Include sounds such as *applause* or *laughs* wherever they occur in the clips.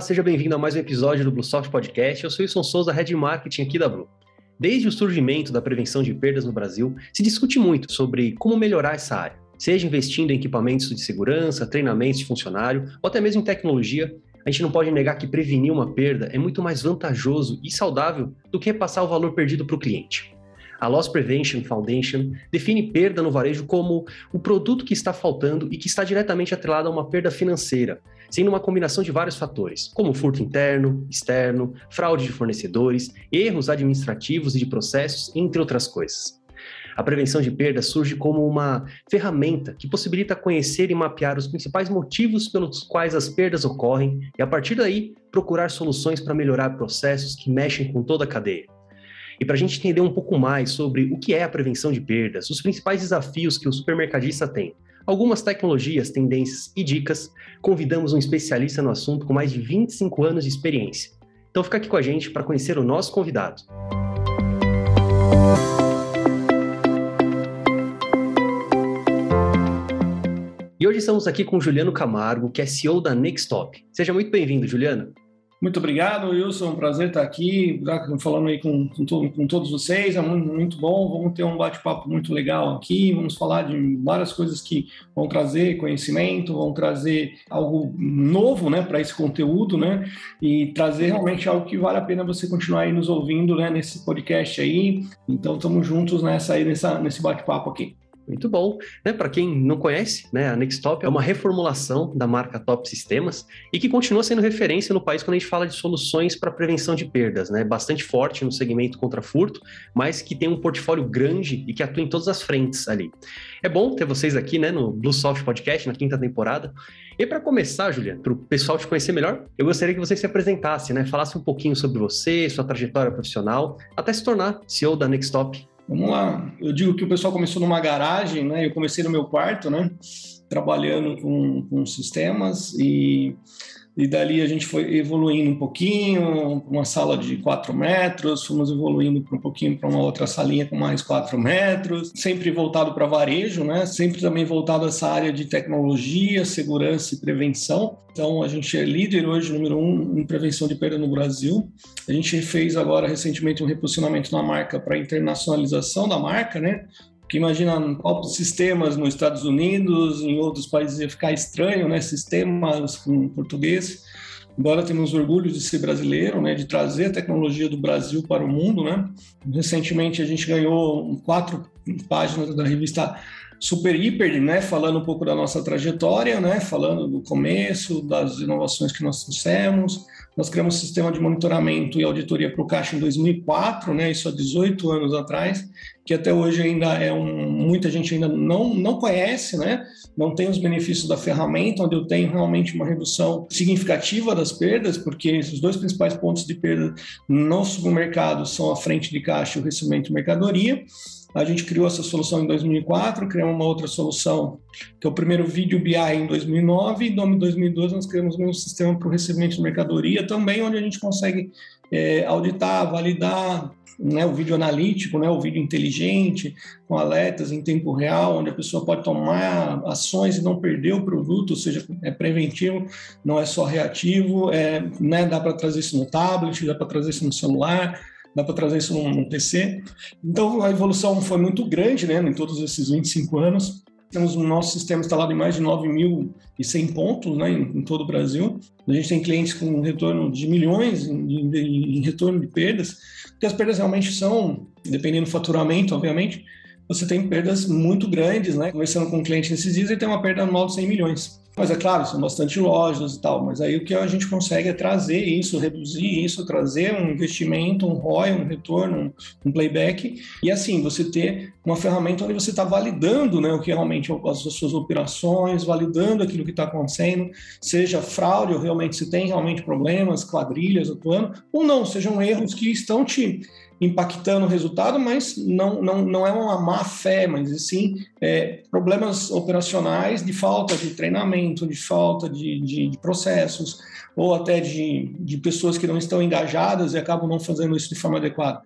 Olá, seja bem-vindo a mais um episódio do Bluesoft Podcast. Eu sou Wilson Souza, Head Marketing aqui da Blue. Desde o surgimento da prevenção de perdas no Brasil, se discute muito sobre como melhorar essa área. Seja investindo em equipamentos de segurança, treinamentos de funcionário ou até mesmo em tecnologia, a gente não pode negar que prevenir uma perda é muito mais vantajoso e saudável do que repassar o valor perdido para o cliente. A Loss Prevention Foundation define perda no varejo como o produto que está faltando e que está diretamente atrelado a uma perda financeira, sendo uma combinação de vários fatores, como furto interno, externo, fraude de fornecedores, erros administrativos e de processos, entre outras coisas. A prevenção de perdas surge como uma ferramenta que possibilita conhecer e mapear os principais motivos pelos quais as perdas ocorrem e, a partir daí, procurar soluções para melhorar processos que mexem com toda a cadeia. E para a gente entender um pouco mais sobre o que é a prevenção de perdas, os principais desafios que o supermercadista tem, algumas tecnologias, tendências e dicas, convidamos um especialista no assunto com mais de 25 anos de experiência. Então fica aqui com a gente para conhecer o nosso convidado. E hoje estamos aqui com Juliano Camargo, que é CEO da Nextop. Seja muito bem-vindo, Juliano. Muito obrigado, Wilson. Um prazer estar aqui, falando aí com, com, com todos vocês. É muito, muito, bom. Vamos ter um bate-papo muito legal aqui. Vamos falar de várias coisas que vão trazer conhecimento, vão trazer algo novo né, para esse conteúdo, né? E trazer realmente algo que vale a pena você continuar aí nos ouvindo né, nesse podcast aí. Então, estamos juntos nessa aí, nessa, nesse bate-papo aqui. Muito bom. Né, Para quem não conhece, né, a Nextop é uma reformulação da marca Top Sistemas e que continua sendo referência no país quando a gente fala de soluções para prevenção de perdas, né? Bastante forte no segmento contra furto, mas que tem um portfólio grande e que atua em todas as frentes ali. É bom ter vocês aqui, né, no Bluesoft Podcast, na quinta temporada. E para começar, Juliana, para o pessoal te conhecer melhor, eu gostaria que você se apresentasse, né? Falasse um pouquinho sobre você, sua trajetória profissional, até se tornar CEO da Nextop. Vamos lá. Eu digo que o pessoal começou numa garagem, né? Eu comecei no meu quarto, né? Trabalhando com, com sistemas e e dali a gente foi evoluindo um pouquinho, uma sala de 4 metros, fomos evoluindo um pouquinho para uma outra salinha com mais 4 metros, sempre voltado para varejo, né? Sempre também voltado a essa área de tecnologia, segurança e prevenção. Então a gente é líder hoje, número um, em prevenção de perda no Brasil. A gente fez agora recentemente um reposicionamento na marca para internacionalização da marca, né? Porque imagina sistemas nos Estados Unidos, em outros países ia ficar estranho, né? Sistemas com português. Embora temos orgulho de ser brasileiro, né? De trazer a tecnologia do Brasil para o mundo, né? Recentemente a gente ganhou quatro páginas da revista Super Hiper, né? Falando um pouco da nossa trajetória, né? Falando do começo, das inovações que nós trouxemos. Nós criamos um sistema de monitoramento e auditoria para o Caixa em 2004, né? Isso há 18 anos atrás que até hoje ainda é um, muita gente ainda não, não conhece, né? Não tem os benefícios da ferramenta, onde eu tenho realmente uma redução significativa das perdas, porque os dois principais pontos de perda no supermercado são a frente de caixa e o recebimento de mercadoria. A gente criou essa solução em 2004, criamos uma outra solução, que é o primeiro vídeo BI em 2009, e em 2012 nós criamos um sistema para o recebimento de mercadoria também, onde a gente consegue é, auditar, validar, né, o vídeo analítico, né, o vídeo inteligente, com alertas em tempo real, onde a pessoa pode tomar ações e não perder o produto, ou seja, é preventivo, não é só reativo, é, né, dá para trazer isso no tablet, dá para trazer isso no celular, dá para trazer isso no PC. Então, a evolução foi muito grande né, em todos esses 25 anos. Temos o nosso sistema instalado em mais de 9.100 pontos né, em, em, todo o Brasil. A gente tem clientes com retorno de milhões em, em, em retorno de perdas, porque as perdas realmente são, dependendo do faturamento, obviamente, você tem perdas muito grandes, né? Conversando com um cliente nesses dias, ele tem uma perda anual de 100 milhões. Mas é claro, são bastante lojas e tal, mas aí o que a gente consegue é trazer isso, reduzir isso, trazer um investimento, um ROI, um retorno, um, playback, e assim, você ter uma ferramenta onde você está validando né, o que realmente as suas operações, validando aquilo que está acontecendo, seja fraude ou realmente se tem realmente problemas, quadrilhas atuando, ou não, sejam erros que estão te impactando o resultado, mas não, não, não é uma má fé, mas sim é, problemas operacionais de falta de treinamento, de falta de, de, de processos, ou até de, de pessoas que não estão engajadas e acabam não fazendo isso de forma adequada.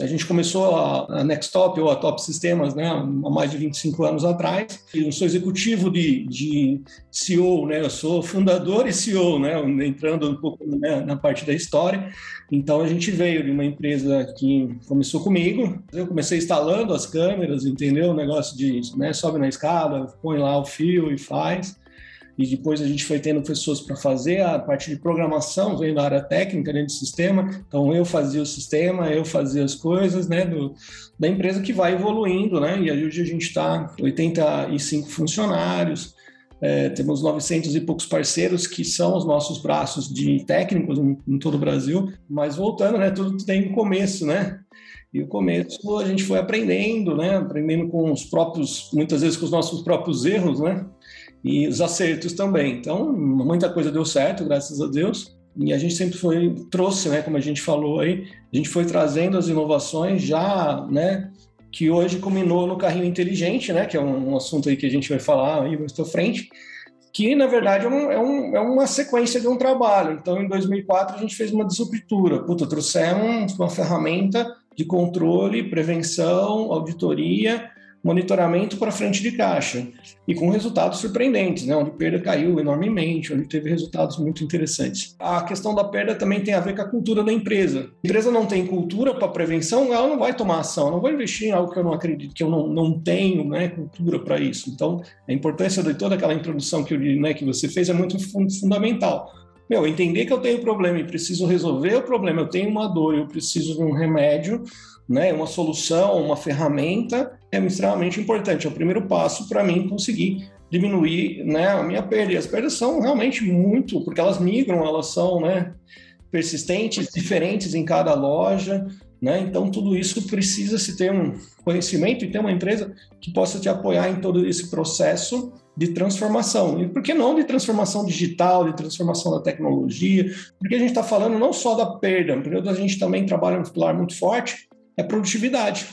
A gente começou a, a Nextop ou a Top Sistemas né, há mais de 25 anos atrás. Eu sou executivo de, de CEO, né, eu sou fundador e CEO, né, entrando um pouco né, na parte da história. Então a gente veio de uma empresa que começou comigo. Eu comecei instalando as câmeras, entendeu? O negócio de né, sobe na escada, põe lá o fio e faz e depois a gente foi tendo pessoas para fazer a parte de programação, veio da área técnica dentro do sistema, então eu fazia o sistema, eu fazia as coisas, né, do, da empresa que vai evoluindo, né, e hoje a gente está 85 funcionários, é, temos 900 e poucos parceiros que são os nossos braços de técnicos em, em todo o Brasil, mas voltando, né, tudo tem um começo, né, e o começo a gente foi aprendendo, né? Aprendendo com os próprios, muitas vezes com os nossos próprios erros, né? E os acertos também. Então, muita coisa deu certo, graças a Deus. E a gente sempre foi trouxe, né, como a gente falou aí, a gente foi trazendo as inovações já, né, que hoje culminou no carrinho inteligente, né, que é um, assunto aí que a gente vai falar aí mais para frente, que na verdade é, um, é, um, é, uma sequência de um trabalho. Então, em 2004 a gente fez uma disruptura. Puta, trouxemos uma ferramenta de controle, prevenção, auditoria monitoramento para frente de caixa e com resultados surpreendentes, né? onde a perda caiu enormemente, onde teve resultados muito interessantes. A questão da perda também tem a ver com a cultura da empresa. A empresa não tem cultura para prevenção, ela não vai tomar ação, não vai investir em algo que eu não acredito, que eu não, não tenho né, cultura para isso. Então, a importância de toda aquela introdução que, eu, né, que você fez é muito fundamental. Meu, entender que eu tenho problema e preciso resolver o problema, eu tenho uma dor, eu preciso de um remédio, né, uma solução, uma ferramenta, é extremamente importante. É o primeiro passo para mim conseguir diminuir né, a minha perda. E as perdas são realmente muito, porque elas migram, elas são né, persistentes, diferentes em cada loja. Né? Então, tudo isso precisa se ter um conhecimento e ter uma empresa que possa te apoiar em todo esse processo de transformação. E por que não de transformação digital, de transformação da tecnologia? Porque a gente está falando não só da perda, porque a gente também trabalha um pilar muito forte, é produtividade.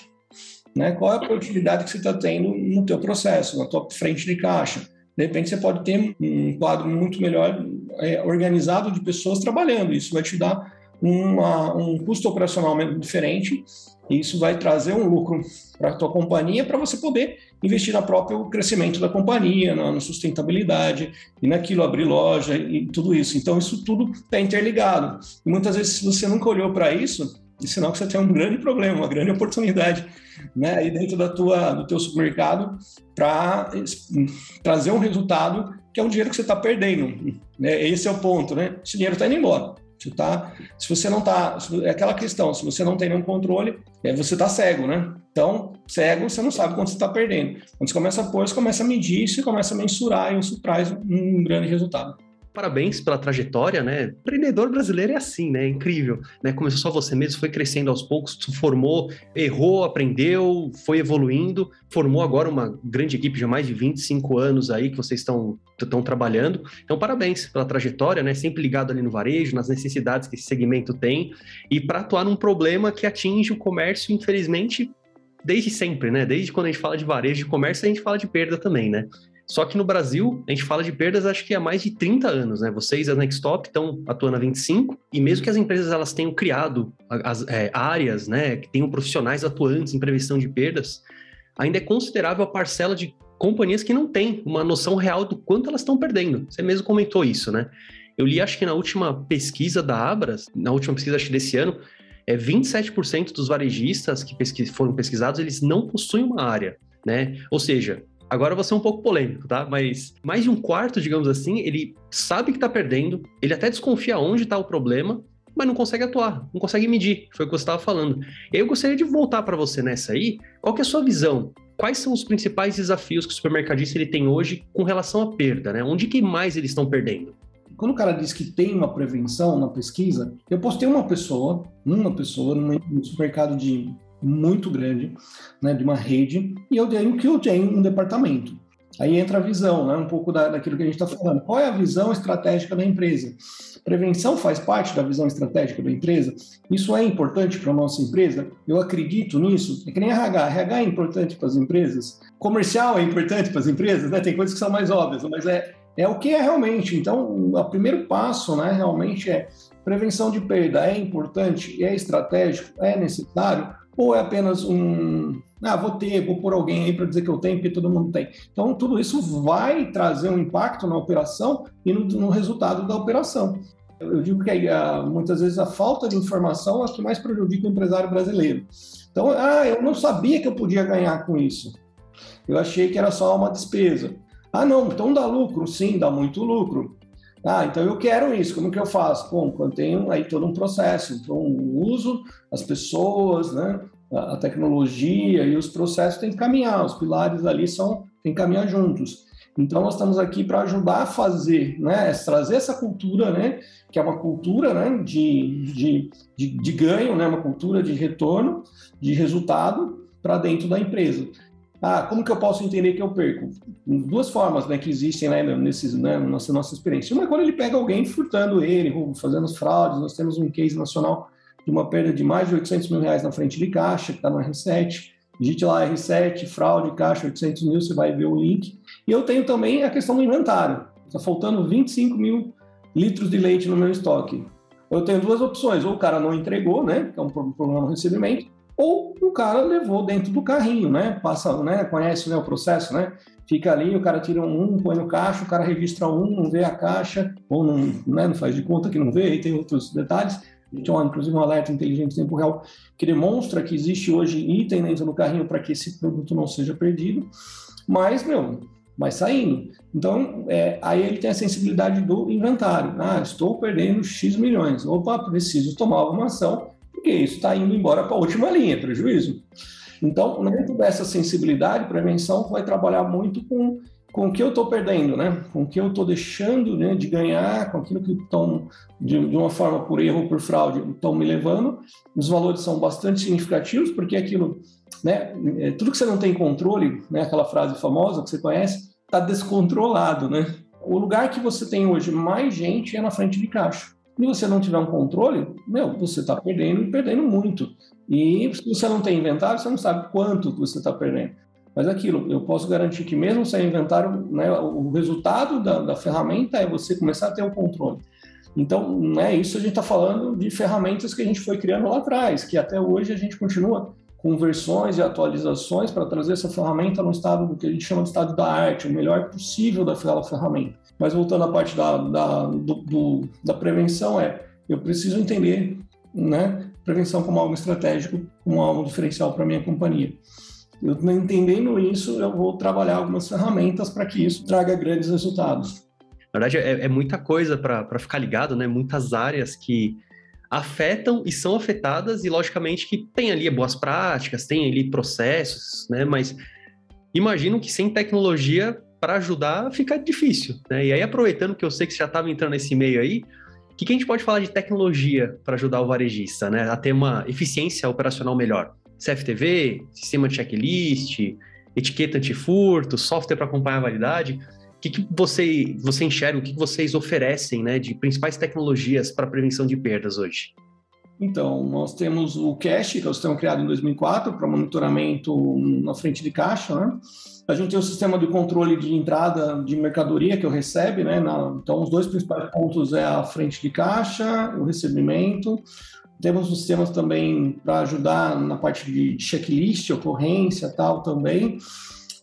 Né? Qual é a produtividade que você está tendo no teu processo, na tua frente de caixa? De repente você pode ter um quadro muito melhor é, organizado de pessoas trabalhando. Isso vai te dar uma, um custo operacional diferente e isso vai trazer um lucro para a tua companhia para você poder investir no próprio crescimento da companhia, na, na, sustentabilidade e naquilo, abrir loja e tudo isso. Então, isso tudo está interligado. E muitas vezes, se você nunca olhou para isso, é sinal que você tem um grande problema, uma grande oportunidade né, aí dentro da tua, do teu supermercado para trazer um resultado que é o dinheiro que você está perdendo. Né? Esse é o ponto, né? Esse dinheiro está indo embora. Você tá, se você não está, é aquela questão, se você não tem nenhum controle, é, você está cego, né? Então, cego, você não sabe quanto você está perdendo. Quando você começa a pôr, você começa a medir, você começa a mensurar e isso traz um grande resultado parabéns pela trajetória, né? Empreendedor brasileiro é assim, né? É incrível, né? Começou só você mesmo, foi crescendo aos poucos, formou, errou, aprendeu, foi evoluindo, formou agora uma grande equipe de mais de 25 anos aí que vocês estão estão trabalhando. Então, parabéns pela trajetória, né? Sempre ligado ali no varejo, nas necessidades que esse segmento tem e para atuar num problema que atinge o comércio, infelizmente, desde sempre, né? Desde quando a gente fala de varejo de comércio, a gente fala de perda também, né? Só que no Brasil, a gente fala de perdas acho que há mais de 30 anos, né? Vocês, a Nextop, estão atuando há 25, e mesmo que as empresas elas tenham criado as é, áreas, né, que tenham profissionais atuantes em prevenção de perdas, ainda é considerável a parcela de companhias que não têm uma noção real do quanto elas estão perdendo. Você mesmo comentou isso, né? Eu li, acho que na última pesquisa da Abras, na última pesquisa acho desse ano, é 27% dos varejistas que foram pesquisados, eles não possuem uma área, né? Ou seja, Agora você é um pouco polêmico, tá? Mas mais de um quarto, digamos assim, ele sabe que tá perdendo, ele até desconfia onde tá o problema, mas não consegue atuar, não consegue medir. Foi o que você estava falando. E aí eu gostaria de voltar para você nessa aí. Qual que é a sua visão? Quais são os principais desafios que o supermercadista ele tem hoje com relação à perda, né? Onde que mais eles estão perdendo? Quando o cara diz que tem uma prevenção na pesquisa, eu posso ter uma pessoa, uma pessoa no supermercado de muito grande, né, de uma rede, e eu tenho que eu tenho um departamento. Aí entra a visão, né, um pouco da, daquilo que a gente está falando. Qual é a visão estratégica da empresa? Prevenção faz parte da visão estratégica da empresa? Isso é importante para a nossa empresa? Eu acredito nisso? É que nem RH. RH é importante para as empresas? Comercial é importante para as empresas? Né? Tem coisas que são mais óbvias, mas é, é o que é realmente. Então, o primeiro passo né, realmente é prevenção de perda. É importante? É estratégico? É necessário? Ou é apenas um, ah, vou ter, vou pôr alguém aí para dizer que eu tenho, porque todo mundo tem. Então, tudo isso vai trazer um impacto na operação e no, no resultado da operação. Eu digo que a, muitas vezes a falta de informação é o que mais prejudica o empresário brasileiro. Então, ah, eu não sabia que eu podia ganhar com isso. Eu achei que era só uma despesa. Ah, não, então dá lucro? Sim, dá muito lucro. Ah, então eu quero isso, como que eu faço? Bom, eu tenho aí todo um processo, então o uso, as pessoas, né, a tecnologia e os processos têm que caminhar, os pilares ali são, têm que caminhar juntos. Então nós estamos aqui para ajudar a fazer, né, trazer essa cultura, né, que é uma cultura, né, de, de, de, de ganho, né, uma cultura de retorno, de resultado para dentro da empresa. Ah, como que eu posso entender que eu perco? Duas formas né, que existem né, nesses, né, nessa nossa experiência. Uma é quando ele pega alguém furtando ele, fazendo as fraudes. Nós temos um case nacional de uma perda de mais de 800 mil reais na frente de caixa, que está no R7. Digite lá R7, fraude, caixa, 800 mil, você vai ver o link. E eu tenho também a questão do inventário. Está faltando 25 mil litros de leite no meu estoque. Eu tenho duas opções, ou o cara não entregou, né, que é um problema no recebimento, ou o cara levou dentro do carrinho, né? Passa, né? Conhece né, o processo, né? Fica ali, o cara tira um, põe no caixa, o cara registra um, não vê a caixa, ou não, né, não faz de conta que não vê, e tem outros detalhes. A gente tem, inclusive, um alerta inteligente em tempo real que demonstra que existe hoje item dentro do carrinho para que esse produto não seja perdido. Mas, meu, vai saindo. Então, é, aí ele tem a sensibilidade do inventário. Ah, estou perdendo X milhões. Opa, preciso tomar alguma ação porque isso está indo embora para a última linha, prejuízo. Então, dentro dessa sensibilidade, prevenção vai trabalhar muito com, com o que eu estou perdendo, né? com o que eu estou deixando né, de ganhar, com aquilo que estão, de, de, uma forma por erro ou por fraude, estão me levando. Os valores são bastante significativos, porque aquilo, né, é, tudo que você não tem controle, né, aquela frase famosa que você conhece, está descontrolado. Né? O lugar que você tem hoje mais gente é na frente de caixa e você não tiver um controle, meu, você está perdendo perdendo muito. E se você não tem inventário, você não sabe quanto você está perdendo. Mas é aquilo, eu posso garantir que mesmo sem inventário, né, o resultado da, da ferramenta é você começar a ter o controle. Então, não é isso, a gente está falando de ferramentas que a gente foi criando lá atrás, que até hoje a gente continua com versões e atualizações para trazer essa ferramenta no estado do que a gente chama de estado da arte, o melhor possível daquela ferramenta. Mas voltando à parte da, da, do, do, da prevenção, é eu preciso entender né, prevenção como algo estratégico, como algo diferencial para minha companhia. Eu entendendo isso, eu vou trabalhar algumas ferramentas para que isso traga grandes resultados. Na verdade, é, é muita coisa para ficar ligado, né? Muitas áreas que afetam e são afetadas, e logicamente que tem ali boas práticas, tem ali processos, né? Mas imagino que sem tecnologia para ajudar fica difícil, né? E aí, aproveitando que eu sei que você já estava entrando nesse meio aí, o que, que a gente pode falar de tecnologia para ajudar o varejista, né? A ter uma eficiência operacional melhor? CFTV, sistema de checklist, etiqueta antifurto, software para acompanhar a validade. O que, que você, você enxerga, o que, que vocês oferecem né, de principais tecnologias para prevenção de perdas hoje? Então, nós temos o Cash, que é o sistema criado em 2004 para monitoramento na frente de caixa, né? A gente tem o sistema de controle de entrada de mercadoria que eu recebe, né? Na, então, os dois principais pontos é a frente de caixa, o recebimento. Temos sistemas também para ajudar na parte de checklist, ocorrência, tal também.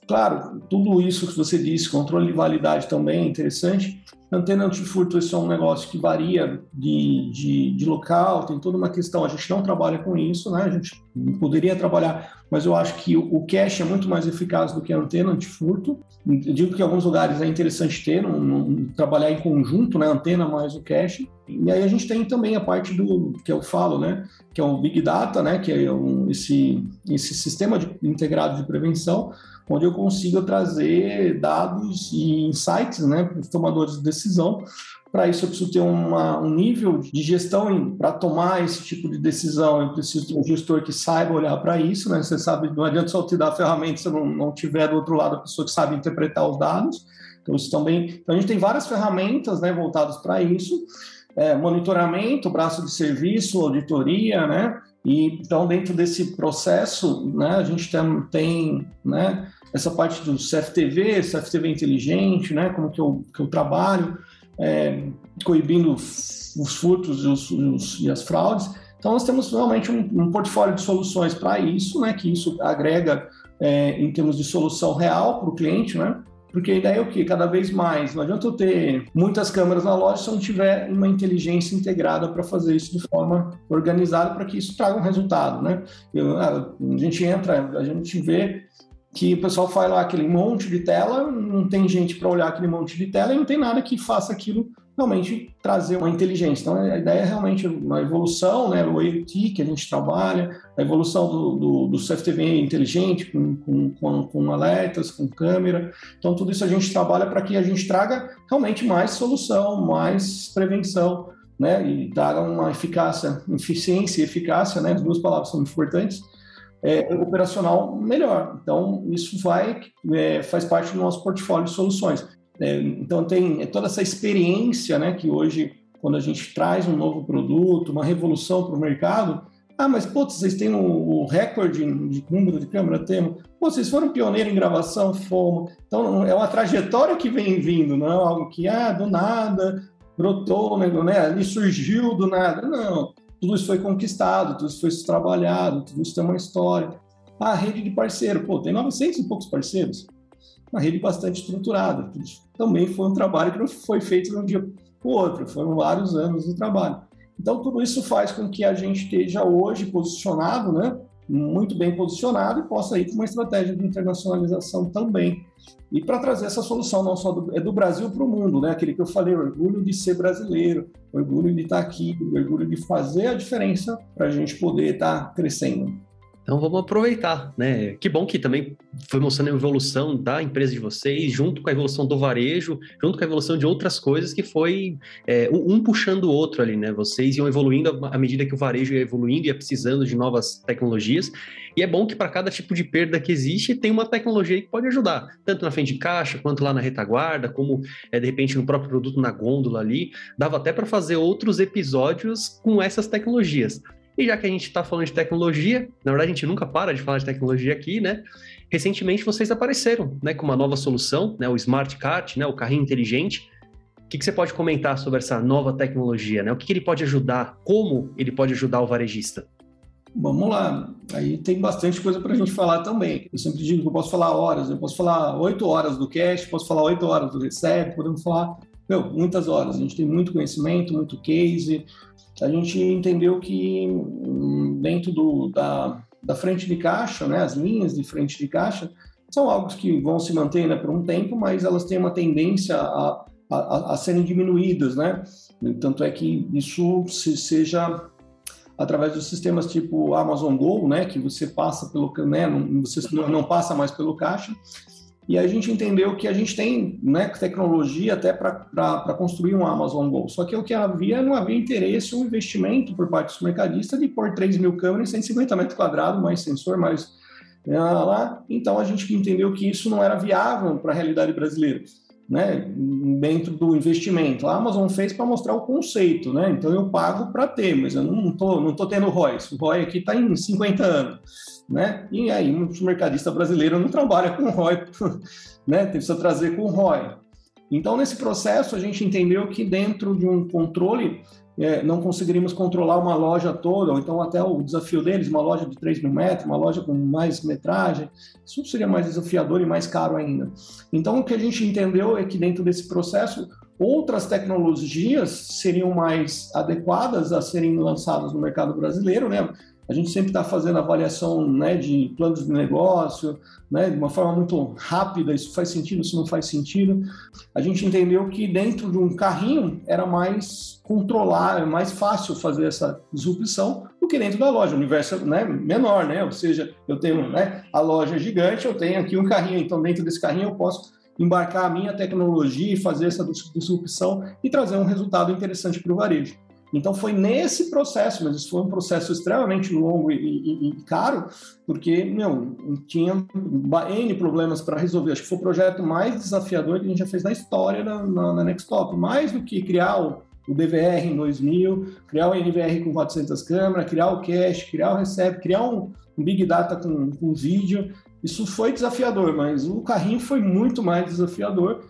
Claro, tudo isso que você disse, controle de validade também é interessante. Antena antifurto, isso é um negócio que varia de, de, de, local, tem toda uma questão. A gente não trabalha com isso, né? A gente poderia trabalhar, mas eu acho que o, cache é muito mais eficaz do que a antena antifurto. Eu digo que em alguns lugares é interessante ter, um, um, trabalhar em conjunto, né? Antena mais o cache. E aí a gente tem também a parte do que eu falo, né? Que é o Big Data, né? Que é um, esse, esse sistema de, integrado de prevenção onde eu consiga trazer dados e insights né, para os tomadores de decisão. Para isso, eu preciso ter uma, um nível de gestão para tomar esse tipo de decisão. Eu preciso ter um gestor que saiba olhar para isso. Né? Você sabe, não adianta só te dar a ferramenta se não, não tiver do outro lado a pessoa que sabe interpretar os dados. Então, isso também. Então, a gente tem várias ferramentas né, voltadas para isso. É, monitoramento, braço de serviço, auditoria, né? E, então, dentro desse processo, né, a gente tem, tem né, essa parte do CFTV, CFTV inteligente, né, como que eu, que eu trabalho, é, coibindo os furtos e, os, os, e, as fraudes. Então, nós temos realmente um, um portfólio de soluções para isso, né, que isso agrega é, em termos de solução real para o cliente, né? Porque a ideia é o quê? Cada vez mais. Não adianta eu ter muitas câmeras na loja se eu não tiver uma inteligência integrada para fazer isso de forma organizada para que isso traga um resultado, né? Eu, a gente entra, a gente vê que o pessoal faz lá aquele monte de tela, não tem gente para olhar aquele monte de tela e não tem nada que faça aquilo realmente trazer uma inteligência. Então, a ideia é realmente uma evolução, né, o IoT que a gente trabalha, a evolução do, do, do CFTV inteligente, com, com, com, com, alertas, com câmera. Então, tudo isso a gente trabalha para que a gente traga realmente mais solução, mais prevenção, né, e traga uma eficácia, eficiência e eficácia, né, as duas palavras são importantes, é, operacional melhor. Então, isso vai, é, faz parte do nosso portfólio de soluções. É, então, tem toda essa experiência né, que hoje, quando a gente traz um novo produto, uma revolução para o mercado, ah, mas putz, vocês têm o, o recorde de número de câmera? Temos. Vocês foram pioneiros em gravação? Fomos. Então, é uma trajetória que vem vindo, não é algo que, ah, do nada, brotou, né, né, ali surgiu do nada. Não, tudo isso foi conquistado, tudo isso foi trabalhado, tudo isso tem uma história. A rede de parceiro, pô, tem 900 e poucos parceiros uma rede bastante estruturada. Também foi um trabalho que não foi feito de um dia para o outro, foram vários anos de trabalho. Então, tudo isso faz com que a gente esteja hoje posicionado, né, muito bem posicionado e possa ir com uma estratégia de internacionalização também. E para trazer essa solução não só do, é do Brasil para o mundo, né? Aquele que eu falei, orgulho de ser brasileiro, orgulho de estar aqui, orgulho de fazer a diferença para a gente poder estar crescendo. Então vamos aproveitar, né? Que bom que também foi mostrando a evolução da empresa de vocês, junto com a evolução do varejo, junto com a evolução de outras coisas, que foi é, um puxando o outro ali, né? Vocês iam evoluindo à medida que o varejo ia evoluindo, ia precisando de novas tecnologias. E é bom que para cada tipo de perda que existe, tem uma tecnologia que pode ajudar, tanto na frente de caixa, quanto lá na retaguarda, como é, de repente no próprio produto na gôndola ali. Dava até para fazer outros episódios com essas tecnologias. E já que a gente está falando de tecnologia, na verdade a gente nunca para de falar de tecnologia aqui, né? Recentemente vocês apareceram, né, com uma nova solução, né, o Smart Cart, né, o carrinho inteligente. O que, que você pode comentar sobre essa nova tecnologia, né? O que, que ele pode ajudar? Como ele pode ajudar o varejista? Vamos lá, aí tem bastante coisa para a gente falar também. Eu sempre digo que eu posso falar horas, eu posso falar oito horas do cash, posso falar oito horas do recebe, podemos falar meu, muitas horas. A gente tem muito conhecimento, muito case, a gente entendeu que hum, dentro do, da, da frente de caixa, né, as linhas de frente de caixa, são algo que vão se manter né, por um tempo, mas elas têm uma tendência a, a, a serem diminuídas, né? Tanto é que isso se, seja através dos sistemas tipo Amazon Go, né, que você passa pelo, né, não, você não passa mais pelo caixa, e a gente entendeu que a gente tem né, tecnologia até para construir um Amazon Go. Só que o que havia, não havia interesse ou um investimento por parte dos mercadistas de pôr 3 mil câmeras em 150 metros quadrados, mais sensor, mais né, lá. Então a gente entendeu que isso não era viável para a realidade brasileira. Né, dentro do investimento. A Amazon fez para mostrar o conceito, né? Então eu pago para ter, mas eu não estou não tô tendo ROI. O ROI aqui está em 50 anos né? E aí, o mercadista brasileiro não trabalha com ROI, *laughs* né? Precisa trazer com ROI. Então, nesse processo, a gente entendeu que dentro de um controle, é, não conseguiríamos controlar uma loja toda, ou então até o desafio deles, uma loja de 3 mil metros, uma loja com mais metragem, isso seria mais desafiador e mais caro ainda. Então, o que a gente entendeu é que dentro desse processo, outras tecnologias seriam mais adequadas a serem lançadas no mercado brasileiro, né? A gente sempre está fazendo avaliação né, de planos de negócio, né, de uma forma muito rápida, isso faz sentido, isso não faz sentido. A gente entendeu que dentro de um carrinho era mais controlar, é mais fácil fazer essa disrupção do que dentro da loja, o universo né, menor, né? Ou seja, eu tenho né, a loja gigante, eu tenho aqui um carrinho, então dentro desse carrinho eu posso embarcar a minha tecnologia e fazer essa disrupção e trazer um resultado interessante para o varejo. Então foi nesse processo, mas isso foi um processo extremamente longo e, e, e caro, porque meu, tinha N problemas para resolver. Acho que foi o projeto mais desafiador que a gente já fez na história na, na, na Nextop, mais do que criar o, o DVR em 2000, criar o NVR com 400 câmeras, criar o cache, criar o recebe, criar um, um Big Data com, com vídeo. Isso foi desafiador, mas o carrinho foi muito mais desafiador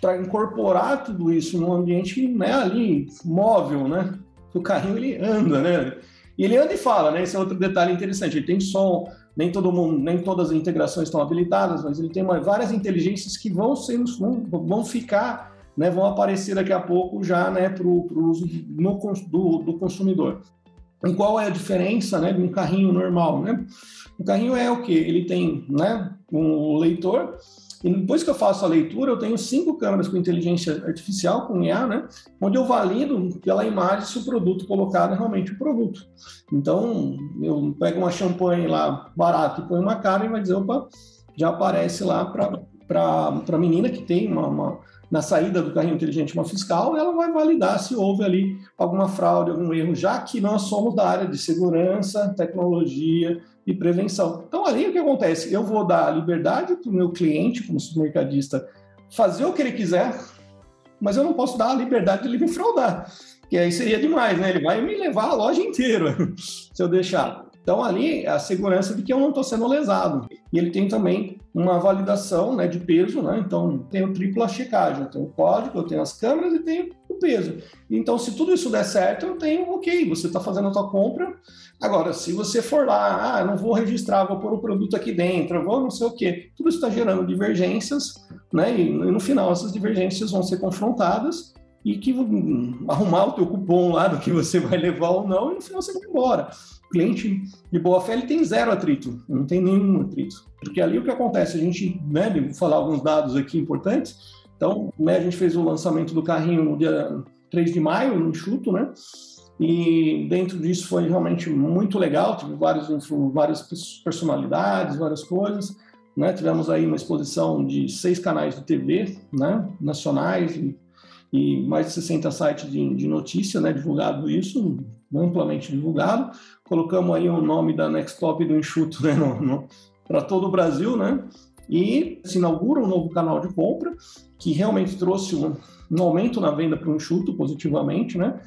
para incorporar tudo isso num ambiente né, ali móvel, né? O carrinho ele anda, né? E ele anda e fala, né? Esse é outro detalhe interessante. Ele tem som, nem todo mundo, nem todas as integrações estão habilitadas, mas ele tem uma, várias inteligências que vão ser, vão, vão ficar, né? Vão aparecer daqui a pouco já, né? Para o uso no, do, do consumidor. E qual é a diferença, né? De um carrinho normal, né? O carrinho é o que? Ele tem, né? Um leitor e depois que eu faço a leitura, eu tenho cinco câmeras com inteligência artificial, com IA, né? Onde eu valido pela imagem se o produto colocado é realmente o produto. Então, eu pego uma champanhe lá barata e ponho uma cara e vai dizer, opa, já aparece lá para a menina que tem uma, uma, na saída do carrinho inteligente uma fiscal, ela vai validar se houve ali alguma fraude, algum erro, já que nós somos da área de segurança, tecnologia, e prevenção. Então, ali o que acontece? Eu vou dar liberdade para o meu cliente, como supermercadista, fazer o que ele quiser, mas eu não posso dar a liberdade de ele me fraudar, que aí seria demais, né? Ele vai me levar a loja inteira *laughs* se eu deixar. Então, ali, a segurança de que eu não estou sendo lesado. E ele tem também uma validação né, de peso, né? Então, tem o tripla checagem. Eu tenho o código, eu tenho as câmeras e tenho o peso. Então, se tudo isso der certo, eu tenho, ok, você está fazendo a sua compra. Agora, se você for lá, ah, não vou registrar, vou pôr o produto aqui dentro, vou não sei o quê, tudo isso está gerando divergências, né? E no final, essas divergências vão ser confrontadas e que arrumar o teu cupom lá do que você vai levar ou não, e no final você vai embora. Cliente de boa fé ele tem zero atrito, não tem nenhum atrito. Porque ali o que acontece, a gente, né, vou falar alguns dados aqui importantes. Então, né, a gente fez o lançamento do carrinho no dia 3 de maio, no Chuto, né? E dentro disso foi realmente muito legal, tive vários, várias personalidades, várias coisas. Né? Tivemos aí uma exposição de seis canais de TV né? nacionais, e e mais de 60 sites de, de notícia, né, divulgado isso, amplamente divulgado. Colocamos aí o nome da Nextop do Enxuto né, para todo o Brasil, né? E se inaugura um novo canal de compra, que realmente trouxe um, um aumento na venda para o Enxuto positivamente, né?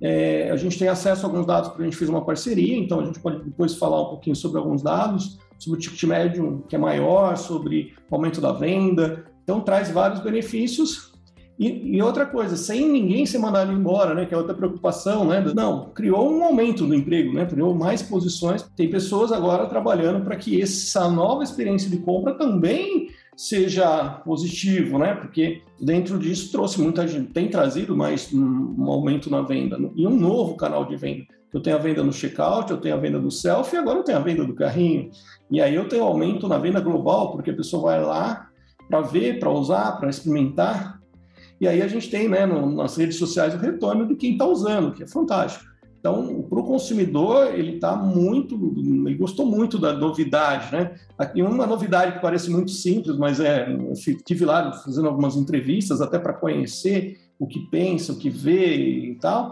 É, a gente tem acesso a alguns dados porque a gente fez uma parceria, então a gente pode depois falar um pouquinho sobre alguns dados, sobre o ticket médio que é maior, sobre o aumento da venda. Então traz vários benefícios e, e, outra coisa, sem ninguém ser mandado embora, né? Que é outra preocupação, né? Não, criou um aumento do emprego, né? Criou mais posições. Tem pessoas agora trabalhando para que essa nova experiência de compra também seja positivo, né? Porque dentro disso trouxe muita gente, tem trazido mais um, um aumento na venda e um novo canal de venda. Eu tenho a venda no checkout, eu tenho a venda do selfie, agora eu tenho a venda do carrinho. E aí eu tenho aumento na venda global, porque a pessoa vai lá para ver, para usar, para experimentar. E aí a gente tem né, nas redes sociais o retorno de quem está usando, que é fantástico. Então, para o consumidor, ele está muito, ele gostou muito da novidade, né? Aqui uma novidade que parece muito simples, mas é, eu tive lá fazendo algumas entrevistas até para conhecer o que pensa, o que vê e tal.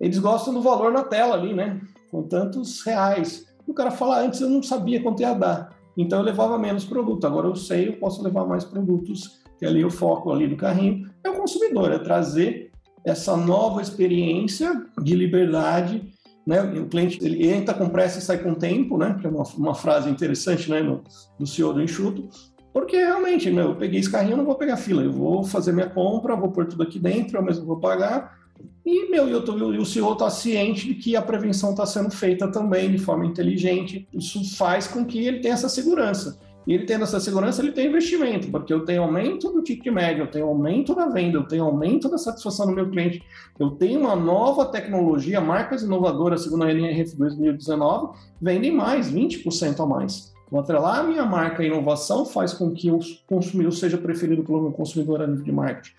Eles gostam do valor na tela ali, né? Com tantos reais. O cara fala antes eu não sabia quanto ia dar, então eu levava menos produto. Agora eu sei, eu posso levar mais produtos que ali o foco ali do carrinho é o consumidor, é trazer essa nova experiência de liberdade, né? O cliente ele entra com pressa e sai com tempo, né? Que é uma, uma frase interessante, né? No, do CEO do Enxuto, porque realmente, meu, eu peguei esse carrinho, eu não vou pegar fila, eu vou fazer minha compra, vou pôr tudo aqui dentro, eu mesmo vou pagar. E, meu, eu tô, o CEO está ciente de que a prevenção está sendo feita também de forma inteligente. Isso faz com que ele tenha essa segurança. E ele tendo essa segurança, ele tem investimento, porque eu tenho aumento do ticket médio, eu tenho aumento da venda, eu tenho aumento da satisfação do meu cliente, eu tenho uma nova tecnologia, marcas inovadoras, segundo a NRF 2019, vendem mais, 20% a mais. Vou atrelar a minha marca à inovação faz com que o consumidor seja preferido pelo meu consumidor a nível de marketing.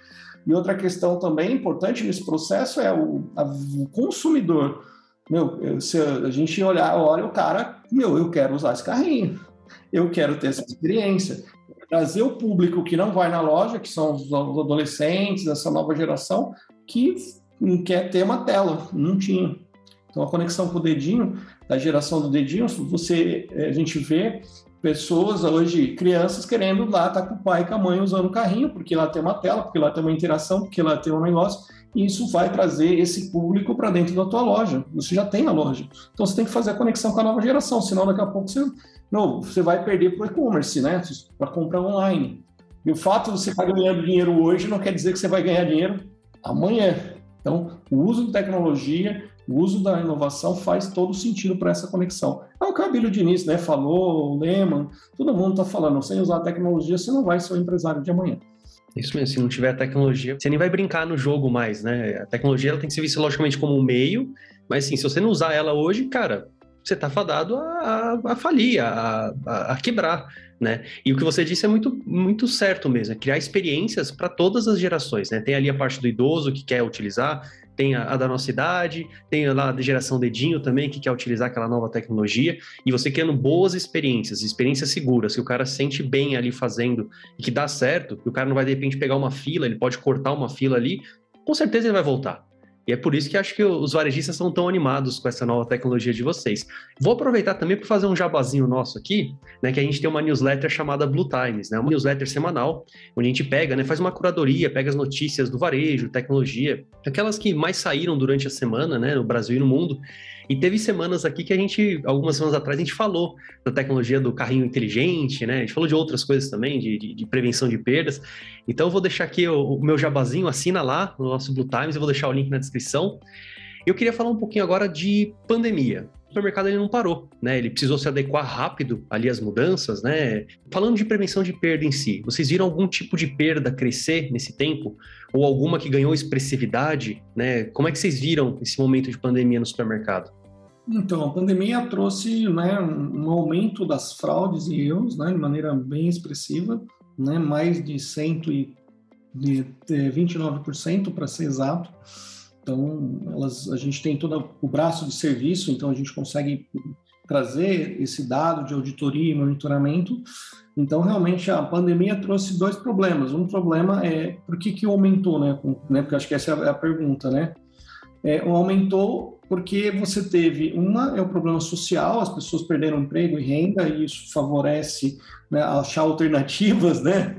E outra questão também importante nesse processo é o, a, o consumidor. Meu, se a gente olhar, olha o cara, meu, eu quero usar esse carrinho eu quero ter essa experiência. Trazer o público que não vai na loja, que são os adolescentes, essa nova geração, que quer ter uma tela, não tinha. Então, a conexão com o dedinho, da geração do dedinho, você, eh, a gente vê pessoas hoje, crianças querendo lá estar tá com o pai e com a mãe usando o carrinho, porque lá tem uma tela, porque lá tem uma interação, porque lá tem um negócio, e isso vai trazer esse público para dentro da tua loja. Você já tem a loja. Então você tem que fazer a conexão com a nova geração, senão daqui a pouco você não, você vai perder para o e-commerce, né? Para comprar online. E o fato de você estar ganhando dinheiro hoje não quer dizer que você vai ganhar dinheiro amanhã. Então, o uso de tecnologia O uso da inovação faz todo sentido para essa conexão. É o que o Abílio Diniz né, falou, o Lehman, todo mundo está falando, sem usar a tecnologia, você não vai ser o empresário de amanhã. Isso mesmo, se não tiver tecnologia, você nem vai brincar no jogo mais, né? A tecnologia ela tem que ser vista logicamente como um meio, mas assim, se você não usar ela hoje, cara, você está fadado a, a, a falir, a, a, a, quebrar, né? E o que você disse é muito, muito certo mesmo, é criar experiências para todas as gerações, né? Tem ali a parte do idoso que quer utilizar, tem a, a, da nossa idade, tem lá a geração dedinho também, que quer utilizar aquela nova tecnologia, e você criando boas experiências, experiências seguras, que o cara sente bem ali fazendo e que dá certo, que o cara não vai de repente pegar uma fila, ele pode cortar uma fila ali, com certeza ele vai voltar. E é por isso que acho que os varejistas são tão animados com essa nova tecnologia de vocês. Vou aproveitar também para fazer um jabazinho nosso aqui, né? Que a gente tem uma newsletter chamada Blue Times, né? Uma newsletter semanal, onde a gente pega, né? Faz uma curadoria, pega as notícias do varejo, tecnologia, aquelas que mais saíram durante a semana, né? No Brasil e no mundo. E teve semanas aqui que a gente, algumas semanas atrás, a gente falou da tecnologia do carrinho inteligente, né? A gente falou de outras coisas também, de, de, de prevenção de perdas. Então eu vou deixar aqui o, o, meu jabazinho, assina lá no nosso Blue Times, eu vou deixar o link na descrição. Eu queria falar um pouquinho agora de pandemia. O supermercado ele não parou, né? Ele precisou se adequar rápido ali às mudanças, né? Falando de prevenção de perda em si, vocês viram algum tipo de perda crescer nesse tempo? Ou alguma que ganhou expressividade, né? Como é que vocês viram esse momento de pandemia no supermercado? Então, a pandemia trouxe né, um aumento das fraudes e erros né, de maneira bem expressiva, né, mais de 129% para ser exato. Então, elas, a gente tem todo o braço de serviço, então a gente consegue trazer esse dado de auditoria e monitoramento. Então, realmente, a pandemia trouxe dois problemas. Um problema é por que, que aumentou, né? Porque acho que essa é a pergunta, né? É, aumentou porque você teve uma é o problema social, as pessoas perderam emprego e renda e isso favorece né, achar alternativas, né?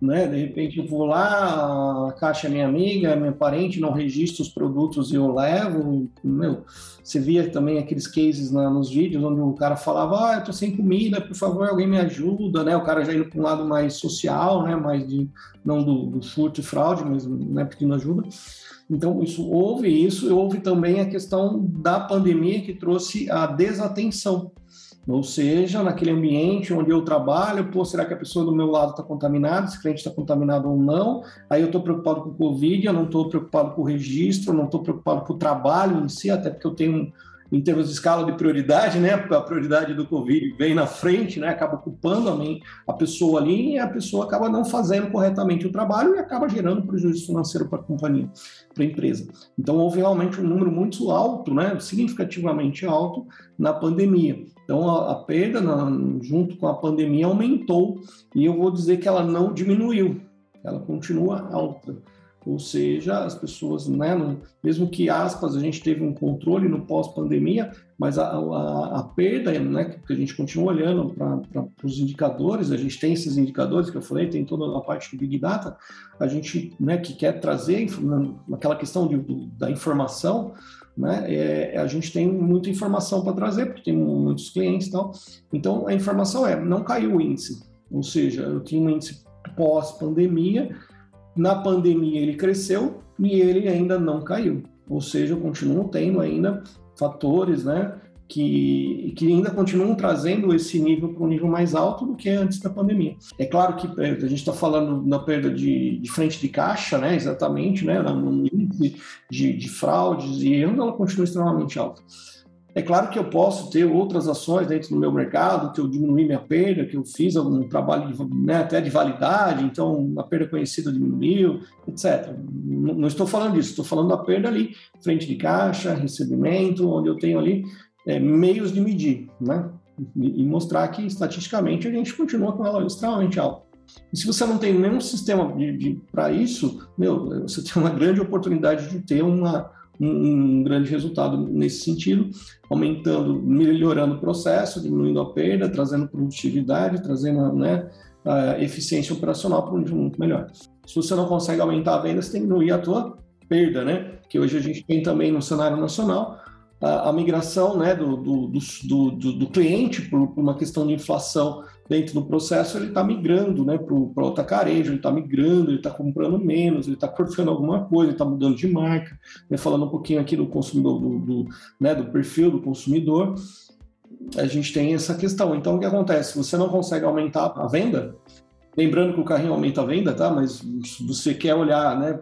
Né? De repente eu vou lá, a caixa é minha amiga, minha parente, não registra os produtos e eu levo. Meu, você via também aqueles cases na, nos vídeos onde o cara falava, ah, eu tô sem comida, por favor, alguém me ajuda, né? O cara já indo para um lado mais social, né? Mais de não do, do furto e fraude, mas né, pedindo ajuda. Então, isso houve isso, houve também a questão da pandemia que trouxe a desatenção. Ou seja, naquele ambiente onde eu trabalho, pô, será que a pessoa do meu lado está contaminada? Se o cliente está contaminado ou não? Aí eu estou preocupado com o Covid, eu não estou preocupado com o registro, eu não estou preocupado com o trabalho em si, até porque eu tenho em termos de escala de prioridade, né? A prioridade do Covid vem na frente, né? Acaba ocupando a, a pessoa ali e a pessoa acaba não fazendo corretamente o trabalho e acaba gerando prejuízo financeiro para a companhia, para a empresa. Então, houve realmente um número muito alto, né? Significativamente alto na pandemia. Então, a, a perda na, junto com a pandemia aumentou e eu vou dizer que ela não diminuiu, ela continua alta. Ou seja, as pessoas, né, mesmo que aspas, a gente teve um controle no pós-pandemia, mas a, a, a, perda, né, que a gente continua olhando para os indicadores, a gente tem esses indicadores que eu falei, tem toda a parte do Big Data, a gente né, que quer trazer aquela questão de, do, da informação, né, é, a gente tem muita informação para trazer, porque tem muitos clientes e tal. Então, a informação é, não caiu o índice, ou seja, eu tinha um índice pós-pandemia, na pandemia ele cresceu e ele ainda não caiu. Ou seja, continuam tendo ainda fatores, né, que, que ainda continuam trazendo esse nível para um nível mais alto do que antes da pandemia. É claro que é, a gente está falando da perda de, de, frente de caixa, né, exatamente, né, no índice de, de fraudes e ainda ela continua extremamente alta. É claro que eu posso ter outras ações dentro do meu mercado, que eu diminui minha perda, que eu fiz algum trabalho de, né, até de validade, então a perda conhecida diminuiu, etc. Não, não estou falando disso, estou falando da perda ali, frente de caixa, recebimento, onde eu tenho ali é, meios de medir, né? E, e mostrar que estatisticamente a gente continua com ela extremamente alta. E se você não tem nenhum sistema para isso, meu, você tem uma grande oportunidade de ter uma um, um, grande resultado nesse sentido, aumentando, melhorando o processo, diminuindo a perda, trazendo produtividade, trazendo né, a eficiência operacional para um nível melhor. Se você não consegue aumentar a venda, você tem que diminuir a tua perda, né? Que hoje a gente tem também no cenário nacional a, migração né, do, do, do, do, cliente por, por uma questão de inflação dentro do processo ele está migrando né, para o atacarejo, ele está migrando, ele está comprando menos, ele está cortando alguma coisa, ele está mudando de marca, né, falando um pouquinho aqui do consumidor, do, do, né, do perfil do consumidor, a gente tem essa questão. Então, o que acontece? Você não consegue aumentar a venda, Lembrando que o carrinho aumenta a venda, tá? Mas se você quer olhar né,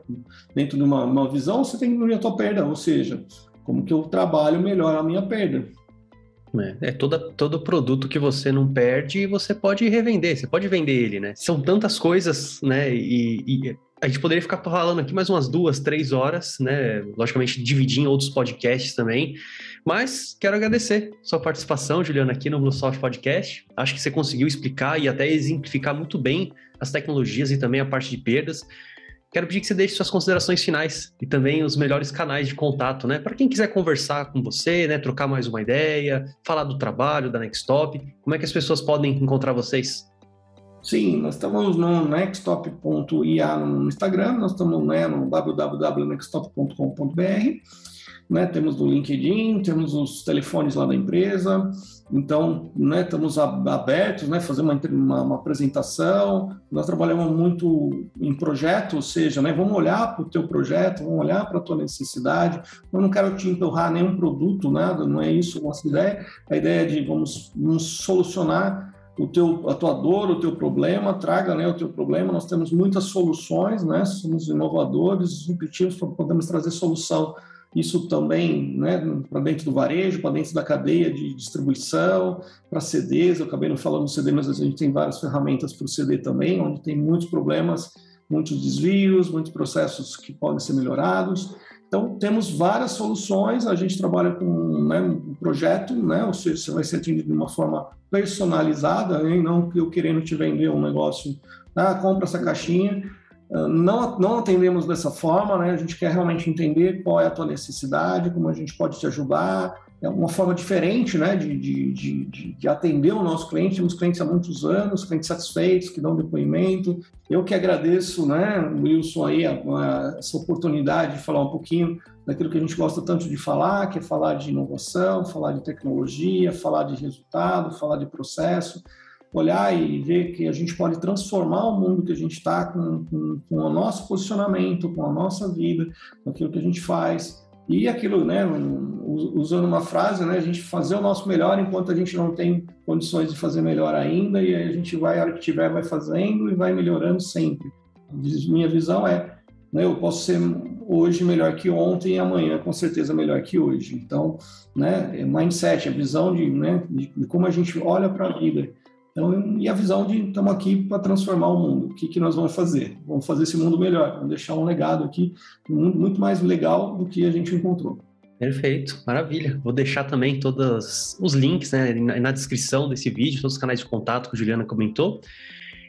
dentro de uma, uma visão, você tem que ver a tua perda, ou seja, como que eu trabalho melhor a minha perda. É, é toda, todo produto que você não perde, você pode revender, você pode vender ele, né? São tantas coisas, né? E, e a gente poderia ficar falando aqui mais umas duas, três horas, né? Logicamente, dividir em outros podcasts também. Mas quero agradecer sua participação, Juliana, aqui no Bluesoft Podcast. Acho que você conseguiu explicar e até exemplificar muito bem as tecnologias e também a parte de perdas. Quero pedir que você deixe suas considerações finais e também os melhores canais de contato, né? Para quem quiser conversar com você, né? Trocar mais uma ideia, falar do trabalho da Nextop, como é que as pessoas podem encontrar vocês? Sim, nós estamos no nextop.ia no Instagram, nós estamos né, no www.nextop.com.br né? Temos o LinkedIn, temos os telefones lá da empresa, então, né, estamos abertos, né, fazer uma, uma, uma, apresentação. Nós trabalhamos muito em projeto, ou seja, né, vamos olhar para o teu projeto, vamos olhar para a tua necessidade. Eu não quero te empurrar nenhum produto, nada, não é isso a nossa ideia. A ideia é de vamos, vamos solucionar o teu, a tua dor, o teu problema, traga né, o teu problema. Nós temos muitas soluções, né, somos inovadores, disruptivos, podemos trazer solução isso também né, para dentro do varejo, para dentro da cadeia de distribuição, para CDs. Eu acabei não falando do CD, mas a gente tem várias ferramentas para o CD também, onde tem muitos problemas, muitos desvios, muitos processos que podem ser melhorados. Então, temos várias soluções. A gente trabalha com né, um projeto, né, ou seja, você vai ser atendido de uma forma personalizada, né, não que eu querendo te vender um negócio, ah, compra essa caixinha não, não atendemos dessa forma, né? A gente quer realmente entender qual é a tua necessidade, como a gente pode te ajudar. É uma forma diferente, né, de, de, de, de atender o nosso cliente. Temos clientes há muitos anos, clientes satisfeitos, que dão depoimento. Eu que agradeço, né, Wilson, aí, a, a, essa oportunidade de falar um pouquinho daquilo que a gente gosta tanto de falar, que é falar de inovação, falar de tecnologia, falar de resultado, falar de processo olhar e ver que a gente pode transformar o mundo que a gente está com, com, com, o nosso posicionamento, com a nossa vida, com aquilo que a gente faz. E aquilo, né, usando uma frase, né, a gente fazer o nosso melhor enquanto a gente não tem condições de fazer melhor ainda, e aí a gente vai, a hora que tiver, vai fazendo e vai melhorando sempre. Minha visão é, né, eu posso ser hoje melhor que ontem e amanhã com certeza melhor que hoje. Então, né, mindset, a visão de, né, de como a gente olha para a vida então, e a visão de estamos aqui para transformar o mundo. O que, que nós vamos fazer? Vamos fazer esse mundo melhor, vamos deixar um legado aqui, um mundo muito mais legal do que a gente encontrou. Perfeito, maravilha. Vou deixar também todos os links né, na descrição desse vídeo, todos os canais de contato que a Juliana comentou.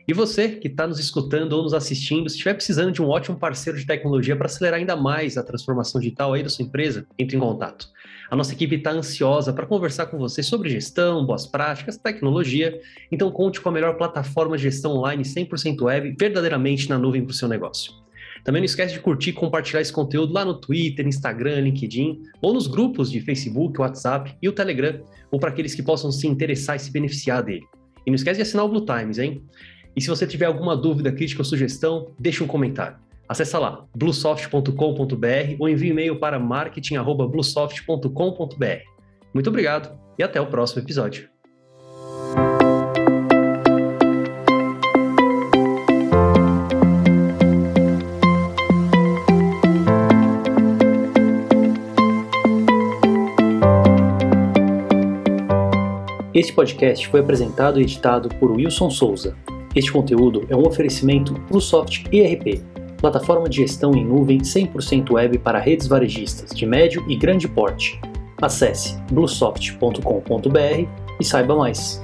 E você que está nos escutando ou nos assistindo, se estiver precisando de um ótimo parceiro de tecnologia para acelerar ainda mais a transformação digital aí da sua empresa, entre em contato. A nossa equipe está ansiosa para conversar com você sobre gestão, boas práticas, tecnologia. Então conte com a melhor plataforma de gestão online 100% web, verdadeiramente na nuvem para o seu negócio. Também não esquece de curtir e compartilhar esse conteúdo lá no Twitter, Instagram, LinkedIn, ou nos grupos de Facebook, WhatsApp e o Telegram, ou para aqueles que possam se interessar e se beneficiar dele. E não esquece de assinar o Blue Times, hein? E se você tiver alguma dúvida, crítica ou sugestão, deixe um comentário. Acesse lá bluesoft.com.br ou envie e-mail para marketing@bluesoft.com.br. Muito obrigado e até o próximo episódio. Este podcast foi apresentado e editado por Wilson Souza. Este conteúdo é um oferecimento Bluesoft ERP plataforma de gestão em nuvem 100% web para redes varejistas de médio e grande porte. Acesse bluesoft.com.br e saiba mais.